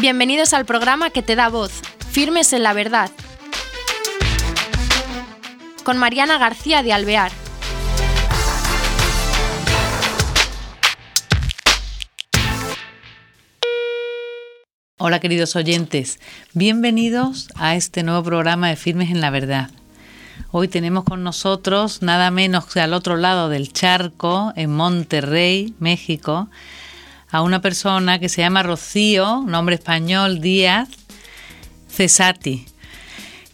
Bienvenidos al programa que te da voz, Firmes en la Verdad, con Mariana García de Alvear. Hola queridos oyentes, bienvenidos a este nuevo programa de Firmes en la Verdad. Hoy tenemos con nosotros, nada menos que al otro lado del charco, en Monterrey, México, a una persona que se llama Rocío, nombre español Díaz Cesati,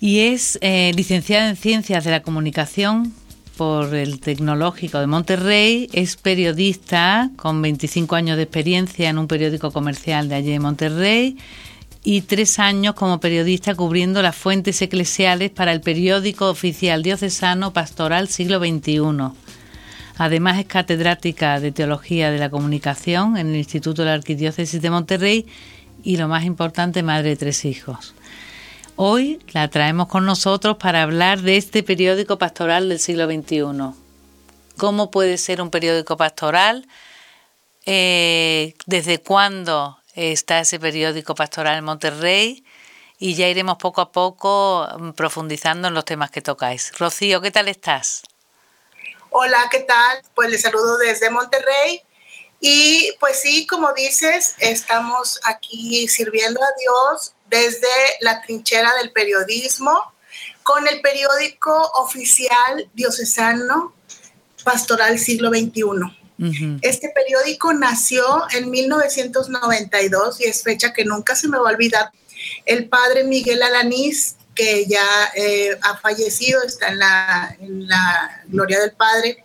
y es eh, licenciada en Ciencias de la Comunicación por el Tecnológico de Monterrey, es periodista con 25 años de experiencia en un periódico comercial de allí de Monterrey y tres años como periodista cubriendo las fuentes eclesiales para el periódico oficial diocesano Pastoral Siglo XXI. Además es catedrática de Teología de la Comunicación en el Instituto de la Arquidiócesis de Monterrey y lo más importante, madre de tres hijos. Hoy la traemos con nosotros para hablar de este periódico pastoral del siglo XXI. ¿Cómo puede ser un periódico pastoral? Eh, ¿Desde cuándo está ese periódico pastoral en Monterrey? Y ya iremos poco a poco mm, profundizando en los temas que tocáis. Rocío, ¿qué tal estás? Hola, ¿qué tal? Pues les saludo desde Monterrey. Y pues sí, como dices, estamos aquí sirviendo a Dios desde la trinchera del periodismo con el periódico oficial diocesano Pastoral Siglo XXI. Este periódico nació en 1992 y es fecha que nunca se me va a olvidar. El padre Miguel Alanís, que ya eh, ha fallecido, está en la, en la gloria del Padre,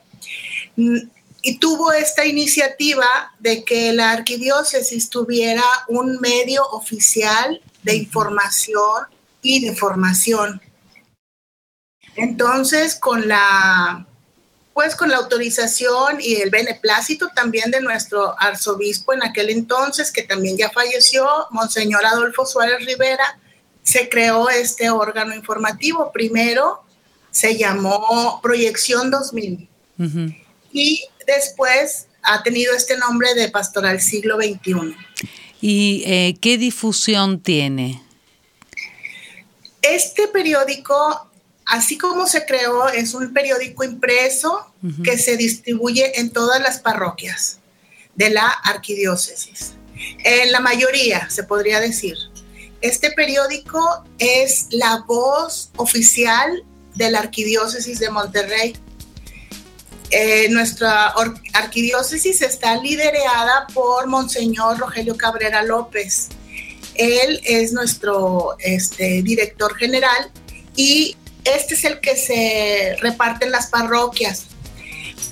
y tuvo esta iniciativa de que la arquidiócesis tuviera un medio oficial de información y de formación. Entonces, con la pues con la autorización y el beneplácito también de nuestro arzobispo en aquel entonces, que también ya falleció, Monseñor Adolfo Suárez Rivera, se creó este órgano informativo. Primero se llamó Proyección 2000 y después ha tenido este nombre de Pastoral Siglo XXI. ¿Y eh, qué difusión tiene? Este periódico, así como se creó, es un periódico impreso que se distribuye en todas las parroquias de la arquidiócesis. En la mayoría, se podría decir. Este periódico es la voz oficial de la arquidiócesis de Monterrey eh, nuestra arquidiócesis está liderada por Monseñor Rogelio Cabrera López. Él es nuestro este, director general y este es el que se reparte las parroquias.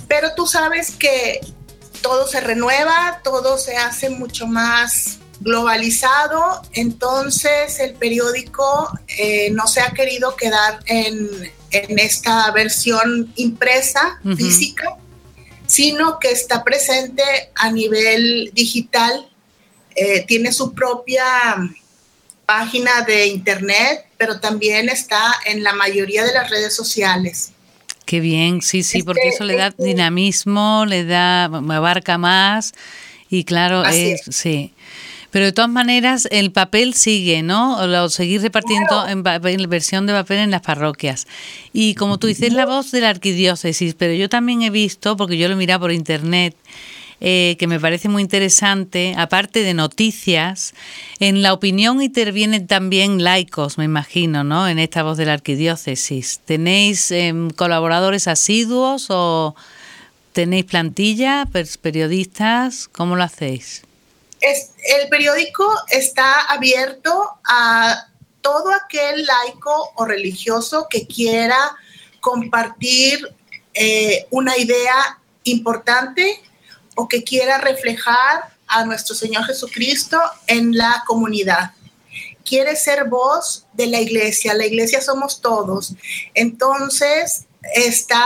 Pero tú sabes que todo se renueva, todo se hace mucho más globalizado, entonces el periódico eh, no se ha querido quedar en, en esta versión impresa, física, sino que está presente a nivel digital, eh, tiene su propia página de internet, pero también está en la mayoría de las redes sociales. Qué bien, sí, sí, porque eso le da este dinamismo, le da, abarca más y claro, es, sí. Pero de todas maneras, el papel sigue, ¿no? Lo seguir repartiendo en, versión de papel en las parroquias. Y como tú dices, la voz de la arquidiócesis, pero yo también he visto, porque yo lo he mirado por internet, eh, que me parece muy interesante, aparte de noticias, en la opinión intervienen también laicos, me imagino, ¿no? En esta voz de la arquidiócesis. ¿Tenéis em, colaboradores asiduos o tenéis plantilla, periodistas? ¿Cómo lo hacéis? El periódico está abierto a todo aquel laico o religioso que quiera compartir eh, una idea importante o que quiera reflejar a nuestro Señor Jesucristo en la comunidad. Quiere ser voz de la iglesia, la iglesia somos todos. Entonces, está,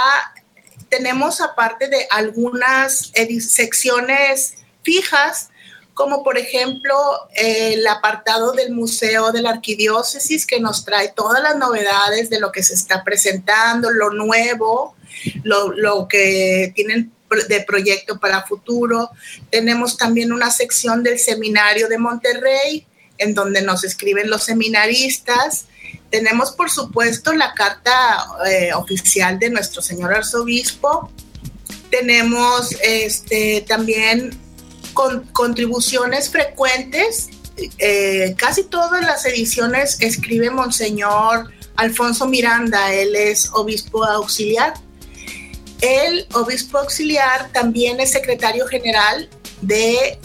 tenemos aparte de algunas secciones fijas, como por ejemplo el apartado del Museo de la Arquidiócesis que nos trae todas las novedades de lo que se está presentando, lo nuevo, lo, que tienen de proyecto para futuro. Tenemos también una sección del Seminario de Monterrey en donde nos escriben los seminaristas. Tenemos, por supuesto, la carta eh, oficial de nuestro señor arzobispo. Tenemos este, también con, contribuciones frecuentes. Eh, casi todas las ediciones escribe Monseñor Alfonso Miranda, él es obispo auxiliar. El obispo auxiliar también es secretario general de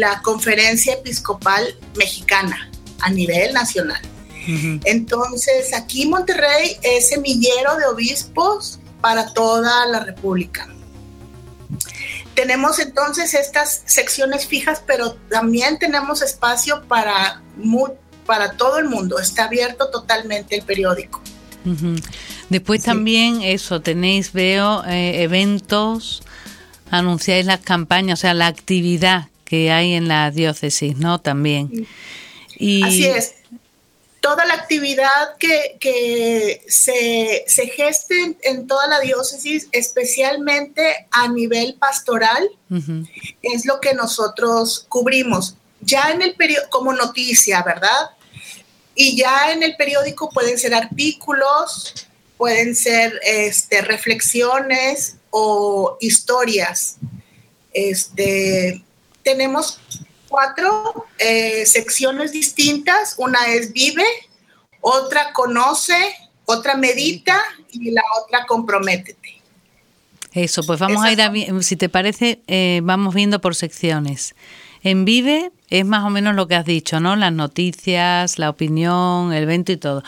la Conferencia Episcopal Mexicana a nivel nacional. Entonces, aquí Monterrey es semillero de obispos para toda la República. Tenemos entonces estas secciones fijas, pero también tenemos espacio para, para todo el mundo. Está abierto totalmente el periódico. Después también eso, tenéis, veo, eh, eventos, anunciáis las campañas, o sea, la actividad que hay en la diócesis, ¿no? También. Y... Así es. Toda la actividad que, se, geste en, toda la diócesis, especialmente a nivel pastoral, es lo que nosotros cubrimos. Ya en el periodo, como noticia, ¿verdad? Y ya en el periódico pueden ser artículos, pueden ser este, reflexiones o historias. Este, tenemos cuatro eh, secciones distintas. Una es vive, otra conoce, otra medita y la otra comprométete. Eso, pues vamos a ir, a, si te parece, eh, vamos viendo por secciones. En Vive es más o menos lo que has dicho, ¿no? Las noticias, la opinión, el evento y todo.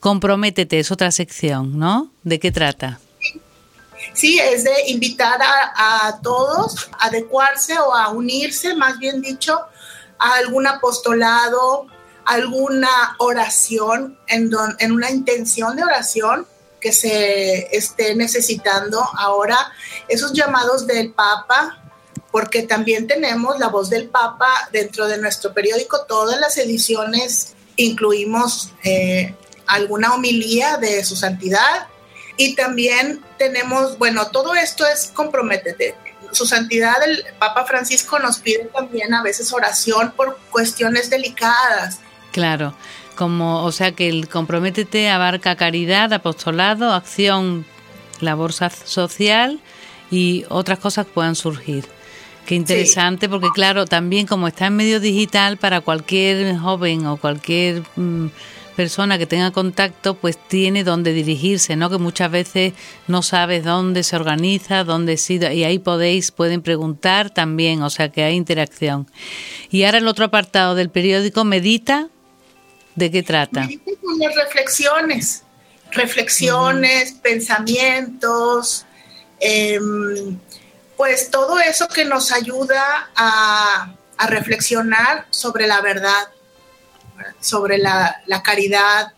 Comprométete es otra sección, ¿no? ¿De qué trata? Sí, es de invitar a, todos a adecuarse o a unirse, más bien dicho, a algún apostolado, alguna oración, en, en una intención de oración que se esté necesitando ahora, esos llamados del Papa, porque también tenemos la voz del Papa dentro de nuestro periódico, todas las ediciones incluimos eh, alguna homilía de su santidad y también tenemos, bueno, todo esto es comprometete. Su santidad, el Papa Francisco nos pide también a veces oración por cuestiones delicadas. Claro, como, o sea que el comprométete abarca caridad, apostolado, acción, labor social y otras cosas puedan surgir. Qué interesante, porque claro, también como está en medio digital, para cualquier joven o cualquier mm, persona que tenga contacto pues tiene dónde dirigirse, ¿no? Que muchas veces no sabes dónde se organiza, dónde sí, y ahí podéis, pueden preguntar también, o sea que hay interacción. Y ahora el otro apartado del periódico, Medita, ¿de qué trata? Medita con las reflexiones, reflexiones, pensamientos, em, pues todo eso que nos ayuda a, a reflexionar sobre la verdad sobre la, caridad,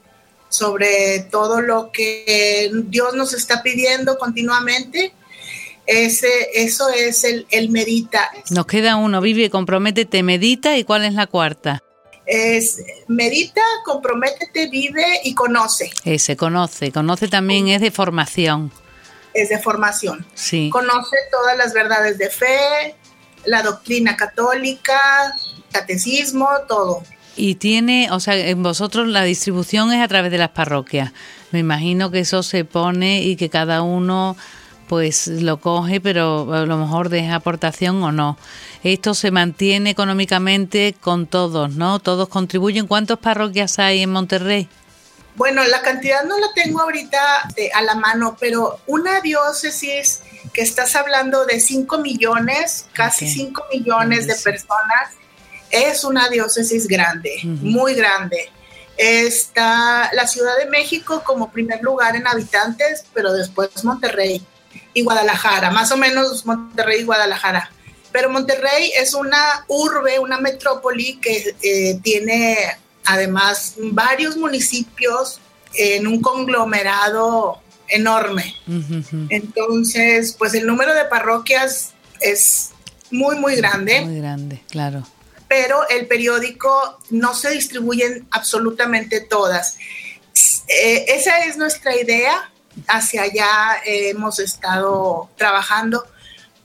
sobre todo lo que Dios nos está pidiendo continuamente. Ese, eso es el, el medita. Nos queda uno, vive, comprométete, medita. ¿Y cuál es la cuarta? Es medita, comprométete, vive y conoce. Ese, conoce. Conoce también es de formación. Es de formación. Sí. Conoce todas las verdades de fe, la doctrina católica, catecismo, todo. Y tiene, o sea, en vosotros la distribución es a través de las parroquias. Me imagino que eso se pone y que cada uno pues lo coge, pero a lo mejor deja aportación o no. Esto se mantiene económicamente con todos, ¿no? Todos contribuyen. ¿Cuántas parroquias hay en Monterrey? Bueno, la cantidad no la tengo ahorita a la mano, pero una diócesis que estás hablando de 5 millones, casi 5 millones de personas, es una diócesis grande, muy grande. Está la Ciudad de México como primer lugar en habitantes, pero después Monterrey y Guadalajara, más o menos Monterrey y Guadalajara. Pero Monterrey es una urbe, una metrópoli que eh, tiene además varios municipios en un conglomerado enorme. Entonces, pues el número de parroquias es muy, muy grande. Muy grande, claro pero el periódico no se distribuyen absolutamente todas. Eh, esa es nuestra idea, hacia allá hemos estado trabajando,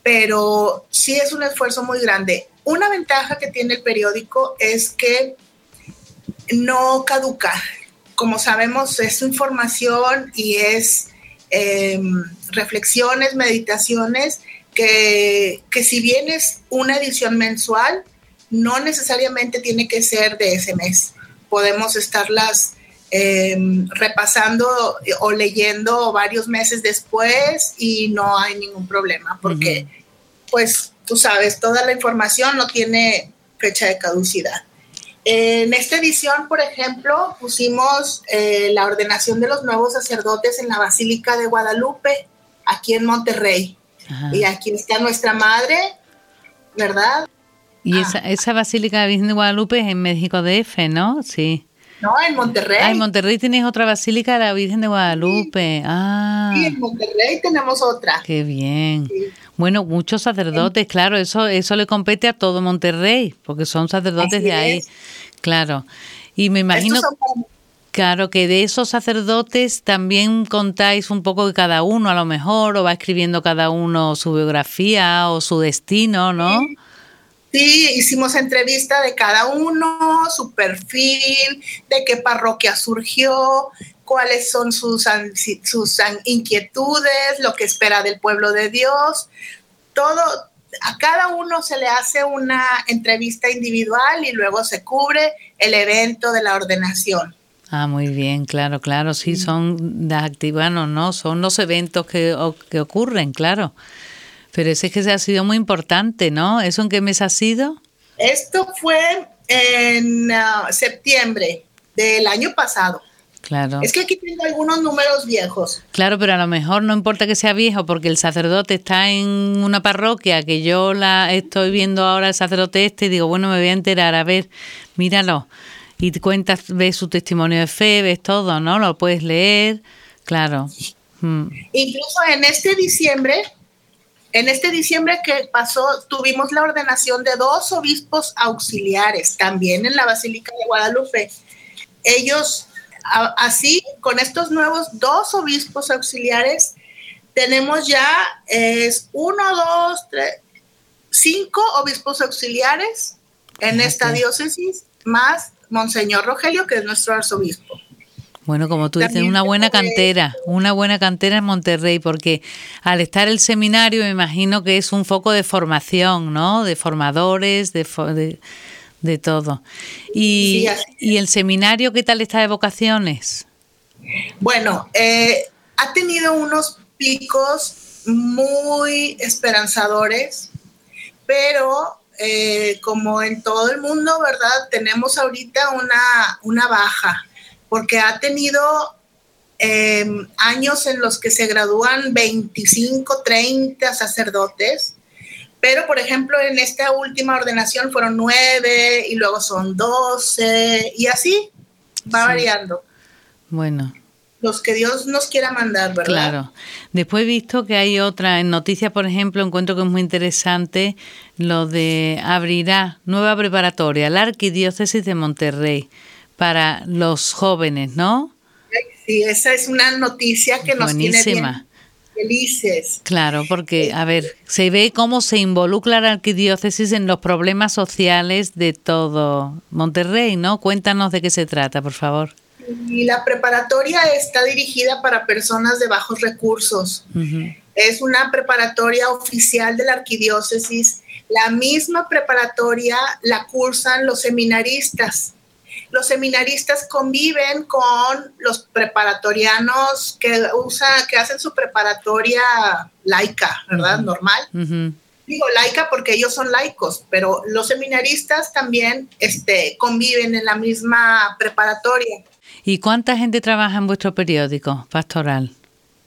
pero sí es un esfuerzo muy grande. Una ventaja que tiene el periódico es que no caduca. Como sabemos, es información y es em, reflexiones, meditaciones, que, que si bien es una edición mensual, no necesariamente tiene que ser de ese mes. Podemos estarlas em, repasando o leyendo varios meses después y no hay ningún problema porque, pues, tú sabes, toda la información no tiene fecha de caducidad. En esta edición, por ejemplo, pusimos eh, la ordenación de los nuevos sacerdotes en la Basílica de Guadalupe, aquí en Monterrey. Y aquí está nuestra madre, ¿verdad? Y ah. esa, esa Basílica de Virgen de Guadalupe es en México DF, ¿no? Sí. No, en Monterrey. Ah, en Monterrey tienes otra Basílica de la Virgen de Guadalupe. Ah. Sí, en Monterrey tenemos otra. Qué bien. Bueno, muchos sacerdotes, claro, eso eso le compete a todo Monterrey, porque son sacerdotes de ahí. Claro. Y me imagino Claro, que de esos sacerdotes también contáis un poco de cada uno, a lo mejor, o va escribiendo cada uno su biografía o su destino, ¿no? Sí, hicimos entrevista de cada uno, su perfil, de qué parroquia surgió, cuáles son sus, sus inquietudes, lo que espera del pueblo de Dios. Todo, a cada uno se le hace una entrevista individual y luego se cubre el evento de la ordenación. Ah, muy bien, claro, claro, sí, son de activanos, ¿no? Son los eventos que, que ocurren, claro. Pero ese es que se ha sido muy importante, ¿no? ¿Eso en qué mes ha sido? Esto fue en ah, septiembre del año pasado. Claro. Es que aquí tengo algunos números viejos. Claro, pero a lo mejor no importa que sea viejo, porque el sacerdote está en una parroquia que yo la estoy viendo ahora el sacerdote este y digo, bueno, me voy a enterar, a ver, míralo. Y cuentas, ves su testimonio de fe, ves todo, ¿no? Lo puedes leer, claro. Mm. Incluso en este diciembre en este diciembre que pasó, tuvimos la ordenación de dos obispos auxiliares, también en la Basílica de Guadalupe. Ellos, así, con estos nuevos dos obispos auxiliares, tenemos ya es uno, dos, tres, cinco obispos auxiliares en esta diócesis, más Monseñor Rogelio, que es nuestro arzobispo. Bueno, como tú dices, una buena cantera, una buena cantera en Monterrey, porque al estar el seminario me imagino que es un foco de formación, ¿no? De formadores, de, de, todo. Y, ¿Y el seminario qué tal está de vocaciones? Bueno, eh, ha tenido unos picos muy esperanzadores, pero eh, como en todo el mundo, ¿verdad? Tenemos ahorita una, una baja porque ha tenido em, años en los que se gradúan 25, 30 sacerdotes, pero por ejemplo en esta última ordenación fueron nueve y luego son 12 y así va variando. Bueno. Los que Dios nos quiera mandar, ¿verdad? Claro. Después he visto que hay otra, en noticias, por ejemplo, encuentro que es muy interesante lo de abrirá nueva preparatoria, la Arquidiócesis de Monterrey para los jóvenes, ¿no? Sí, esa es una noticia que nos tiene bien felices. Claro, porque, a ver, se ve cómo se involucra la arquidiócesis en los problemas sociales de todo Monterrey, ¿no? Cuéntanos de qué se trata, por favor. Y la preparatoria está dirigida para personas de bajos recursos. Es una preparatoria oficial de la arquidiócesis. La misma preparatoria la cursan los seminaristas los seminaristas conviven con los preparatorianos que usan, que hacen su preparatoria laica, ¿verdad? Normal. Digo laica porque ellos son laicos, pero los seminaristas también este, conviven en la misma preparatoria. ¿Y cuánta gente trabaja en vuestro periódico pastoral?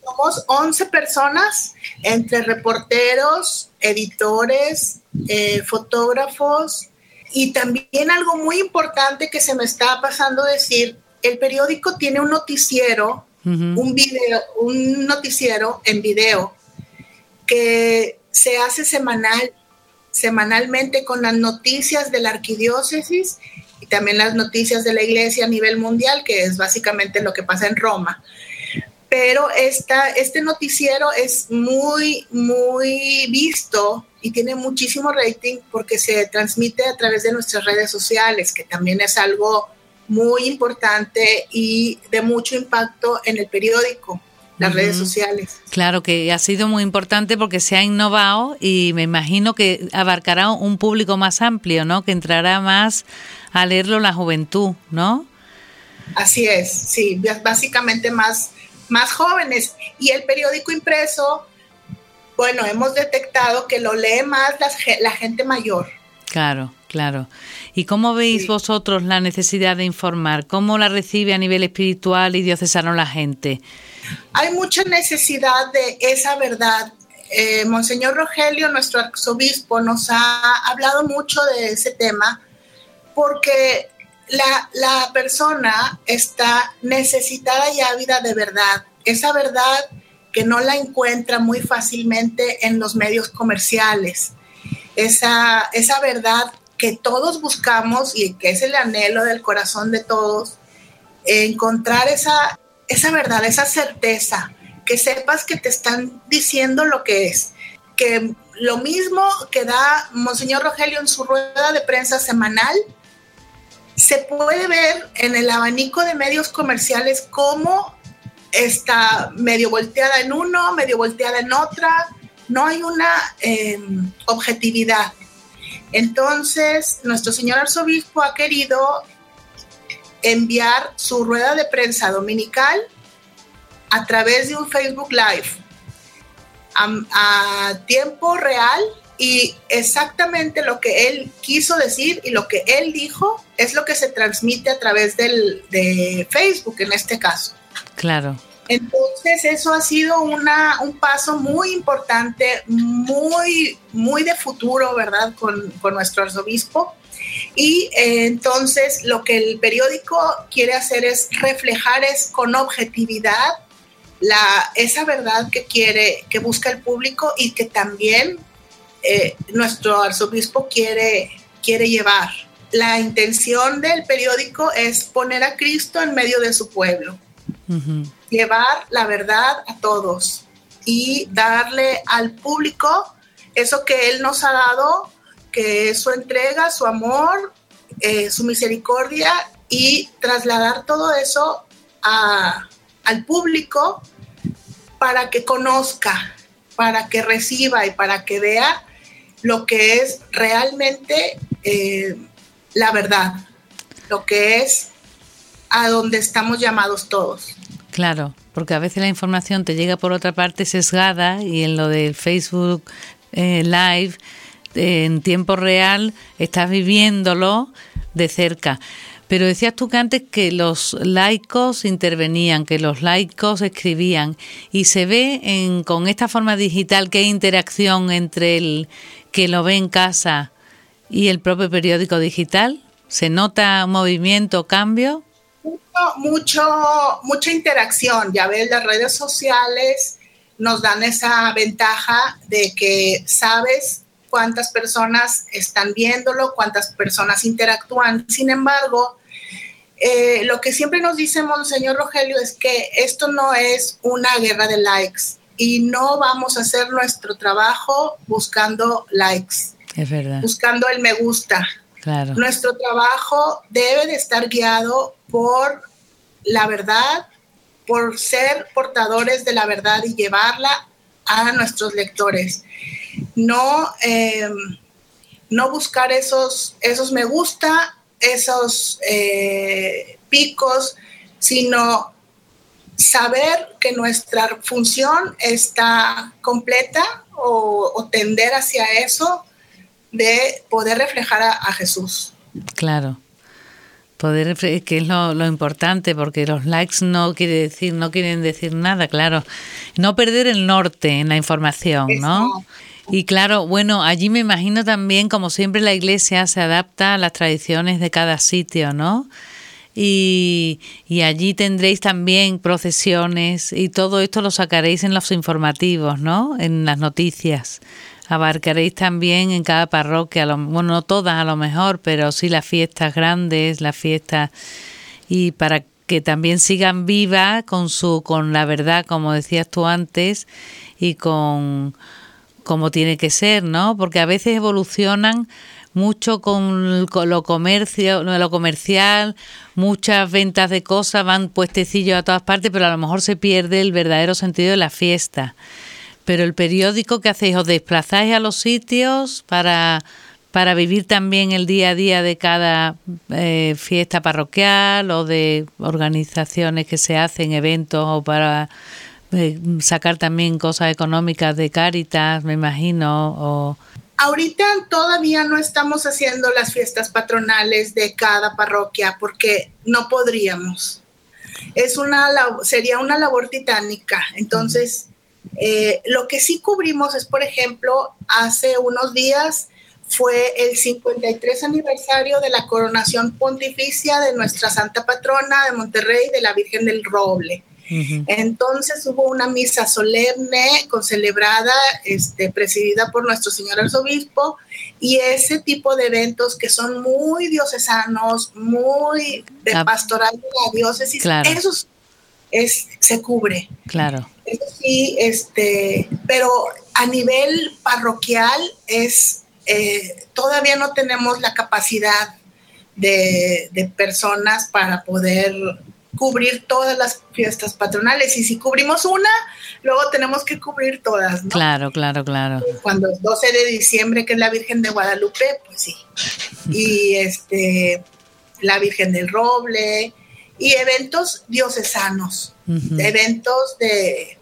Somos 11 personas, entre reporteros, editores, eh, fotógrafos, y también algo muy importante que se me está pasando decir, el periódico tiene un noticiero, un video, un noticiero en video que se hace semanal, semanalmente con las noticias de la arquidiócesis y también las noticias de la iglesia a nivel mundial, que es básicamente lo que pasa en Roma. pero esta, este noticiero es muy, muy visto y tiene muchísimo rating porque se transmite a través de nuestras redes sociales, que también es algo muy importante y de mucho impacto en el periódico las redes sociales. Claro que ha sido muy importante porque se ha innovado y me imagino que abarcará un público más amplio, ¿no? Que entrará más a leerlo la juventud, ¿no? Así es, sí, básicamente más, más jóvenes. Y el periódico impreso, bueno, hemos detectado que lo lee más la, gente mayor. Claro, claro. ¿Y cómo veis vosotros la necesidad de informar? ¿Cómo la recibe a nivel espiritual y diocesano la gente? Hay mucha necesidad de esa verdad. Eh, Monseñor Rogelio, nuestro arzobispo, nos ha hablado mucho de ese tema porque la, la persona está necesitada y ávida de verdad. Esa verdad que no la encuentra muy fácilmente en los medios comerciales. Esa, esa verdad que todos buscamos y que es el anhelo del corazón de todos, encontrar esa, esa verdad, esa certeza, que sepas que te están diciendo lo que es, que lo mismo que da Monseñor Rogelio en su rueda de prensa semanal, se puede ver en el abanico de medios comerciales cómo está medio volteada en uno, medio volteada en otra, no hay una em, objetividad. Entonces, nuestro señor arzobispo ha querido enviar su rueda de prensa dominical a través de un Facebook Live a, tiempo real y exactamente lo que él quiso decir y lo que él dijo es lo que se transmite a través del, de Facebook en este caso. Claro. Entonces eso ha sido una, un paso muy importante, muy, muy de futuro, ¿verdad? Con, con nuestro arzobispo. Y eh, entonces lo que el periódico quiere hacer es reflejar es con objetividad la, esa verdad que quiere, que busca el público y que también eh, nuestro arzobispo quiere, quiere llevar. La intención del periódico es poner a Cristo en medio de su pueblo, llevar la verdad a todos y darle al público eso que Él nos ha dado que su entrega, su amor, eh, su misericordia y trasladar todo eso al público para que conozca, para que reciba y para que vea lo que es realmente eh, la verdad, lo que es a donde estamos llamados todos. Claro, porque a veces la información te llega por otra parte sesgada y en lo del Facebook eh, Live en tiempo real, estás viviéndolo de cerca. Pero decías tú que antes que los laicos intervenían, que los laicos escribían, y se ve en, con esta forma digital que hay interacción entre el que lo ve en casa y el propio periódico digital. ¿Se nota movimiento, cambio? Mucho, mucha interacción. Ya ves, las redes sociales nos dan esa ventaja de que sabes cuántas personas están viéndolo, cuántas personas interactúan. Sin embargo, eh, lo que siempre nos dice Monseñor Rogelio es que esto no es una guerra de likes y no vamos a hacer nuestro trabajo buscando likes. Es verdad. Buscando el me gusta. Claro. Nuestro trabajo debe de estar guiado por la verdad, por ser portadores de la verdad y llevarla a nuestros lectores no, eh, no buscar esos, esos me gusta, esos eh, picos, sino saber que nuestra función está completa o, tender hacia eso de poder reflejar a, Jesús. Claro poder que es lo, importante porque los likes no quiere decir no quieren decir nada claro no perder el norte en la información no y claro, bueno, allí me imagino también, como siempre, la iglesia se adapta a las tradiciones de cada sitio, ¿no? Y, y, allí tendréis también procesiones y todo esto lo sacaréis en los informativos, ¿no? En las noticias. Abarcaréis también en cada parroquia, bueno, no todas a lo mejor, pero sí las fiestas grandes, las fiestas y para que también sigan viva con su con la verdad, como decías tú antes, y con como tiene que ser, ¿no? Porque a veces evolucionan mucho con, lo comercio, lo comercial, muchas ventas de cosas van puestecillos a todas partes, pero a lo mejor se pierde el verdadero sentido de la fiesta. Pero el periódico que hacéis, os desplazáis a los sitios para para vivir también el día a día de cada eh, fiesta parroquial o de organizaciones que se hacen, eventos o para eh, sacar también cosas económicas de Cáritas, me imagino. O... Ahorita todavía no estamos haciendo las fiestas patronales de cada parroquia porque no podríamos. Es una sería una labor titánica. Entonces, eh, lo que sí cubrimos es, por ejemplo, hace unos días fue el 53 aniversario de la coronación pontificia de nuestra Santa Patrona de Monterrey, de la Virgen del Roble. Entonces hubo una misa solemne, concelebrada, este, presidida por nuestro señor arzobispo, y ese tipo de eventos que son muy diocesanos, muy de pastoral de la diócesis, eso es, se cubre. Claro. Eso sí, este, pero a nivel parroquial es eh, todavía no tenemos la capacidad de, personas para poder cubrir todas las fiestas patronales. Y si cubrimos una, luego tenemos que cubrir todas. Claro, claro, claro. Cuando es 12 de diciembre, que es la Virgen de Guadalupe, pues sí. Y este, la Virgen del Roble, y eventos diocesanos, eventos de,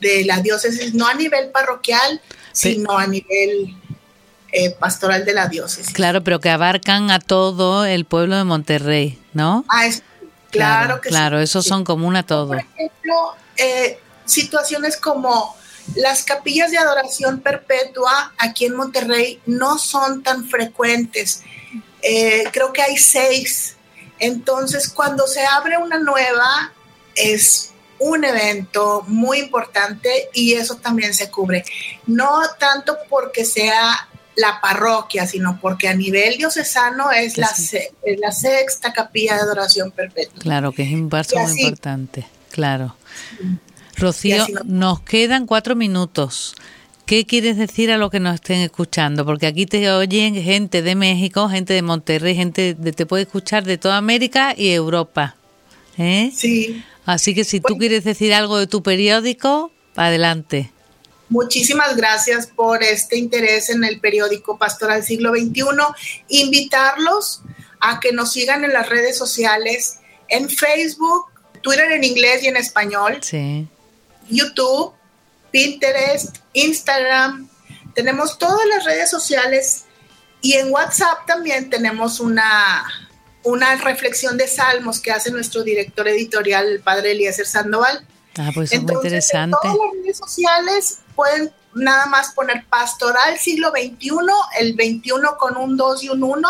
de la diócesis, no a nivel parroquial, sino a nivel eh, pastoral de la diócesis. Claro, pero que abarcan a todo el pueblo de Monterrey, ¿no? Ah, claro, que Claro, esos son común a todo. Por ejemplo, eh, situaciones como las capillas de adoración perpetua aquí en Monterrey no son tan frecuentes. Eh, creo que hay seis. Entonces, cuando se abre una nueva, es un evento muy importante y eso también se cubre. No tanto porque sea la parroquia, sino porque a nivel diocesano es la, la sexta capilla de adoración perpetua. Claro, que es un paso muy importante, claro. Rocío, nos quedan cuatro minutos. ¿Qué quieres decir a los que nos estén escuchando? Porque aquí te oyen gente de México, gente de Monterrey, gente de, te puede escuchar de toda América y Europa. ¿eh? Sí. Así que si tú quieres decir algo de tu periódico, adelante. Muchísimas gracias por este interés en el periódico Pastoral Siglo XXI. Invitarlos a que nos sigan en las redes sociales, en Facebook, Twitter en inglés y en español, YouTube, Pinterest, Instagram. Tenemos todas las redes sociales y en WhatsApp también tenemos una, una reflexión de salmos que hace nuestro director editorial, el padre Eliezer Sandoval. Ah, pues es muy interesante. En todas las redes sociales pueden nada más poner pastoral siglo XXI, el 21 con un 2 y un 1,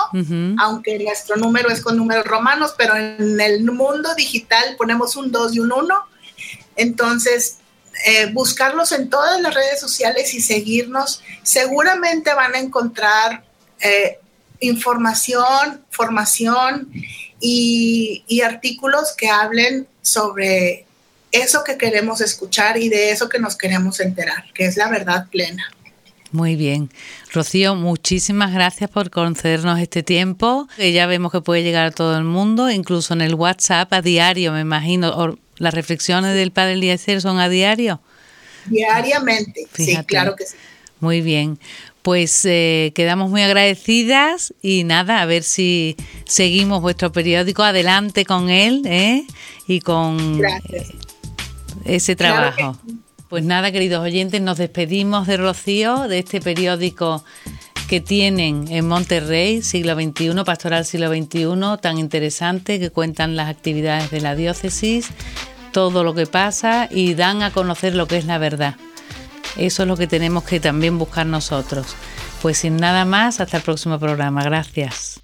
aunque nuestro número es con números romanos, pero en el mundo digital ponemos un 2 y un 1. Entonces, eh, buscarlos en todas las redes sociales y seguirnos, seguramente van a encontrar eh, información, formación y, y artículos que hablen sobre eso que queremos escuchar y de eso que nos queremos enterar, que es la verdad plena. Muy bien. Rocío, muchísimas gracias por concedernos este tiempo. ya vemos que puede llegar a todo el mundo, incluso en el WhatsApp a diario, me imagino. ¿Las reflexiones del Padre Eliezer son a diario? Diariamente, sí, claro que sí. Muy bien. Pues eh, quedamos muy agradecidas y nada, a ver si seguimos vuestro periódico adelante con él ¿eh? y con Gracias ese trabajo. Pues nada, queridos oyentes, nos despedimos de Rocío, de este periódico que tienen en Monterrey, siglo XXI, Pastoral siglo XXI, tan interesante, que cuentan las actividades de la diócesis, todo lo que pasa y dan a conocer lo que es la verdad. Eso es lo que tenemos que también buscar nosotros. Pues sin nada más, hasta el próximo programa. Gracias.